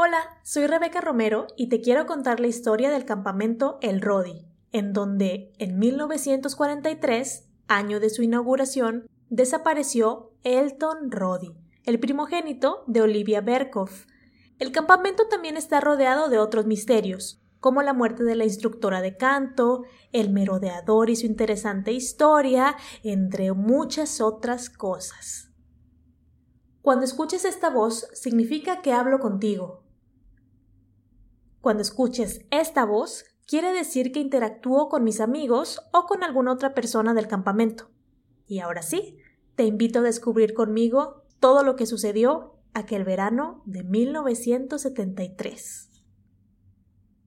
Hola, soy Rebeca Romero y te quiero contar la historia del campamento El Rodi, en donde en 1943, año de su inauguración, desapareció Elton Roddy, el primogénito de Olivia Berkoff. El campamento también está rodeado de otros misterios, como la muerte de la instructora de canto, el merodeador y su interesante historia, entre muchas otras cosas. Cuando escuches esta voz, significa que hablo contigo, cuando escuches esta voz, quiere decir que interactúo con mis amigos o con alguna otra persona del campamento. Y ahora sí, te invito a descubrir conmigo todo lo que sucedió aquel verano de 1973.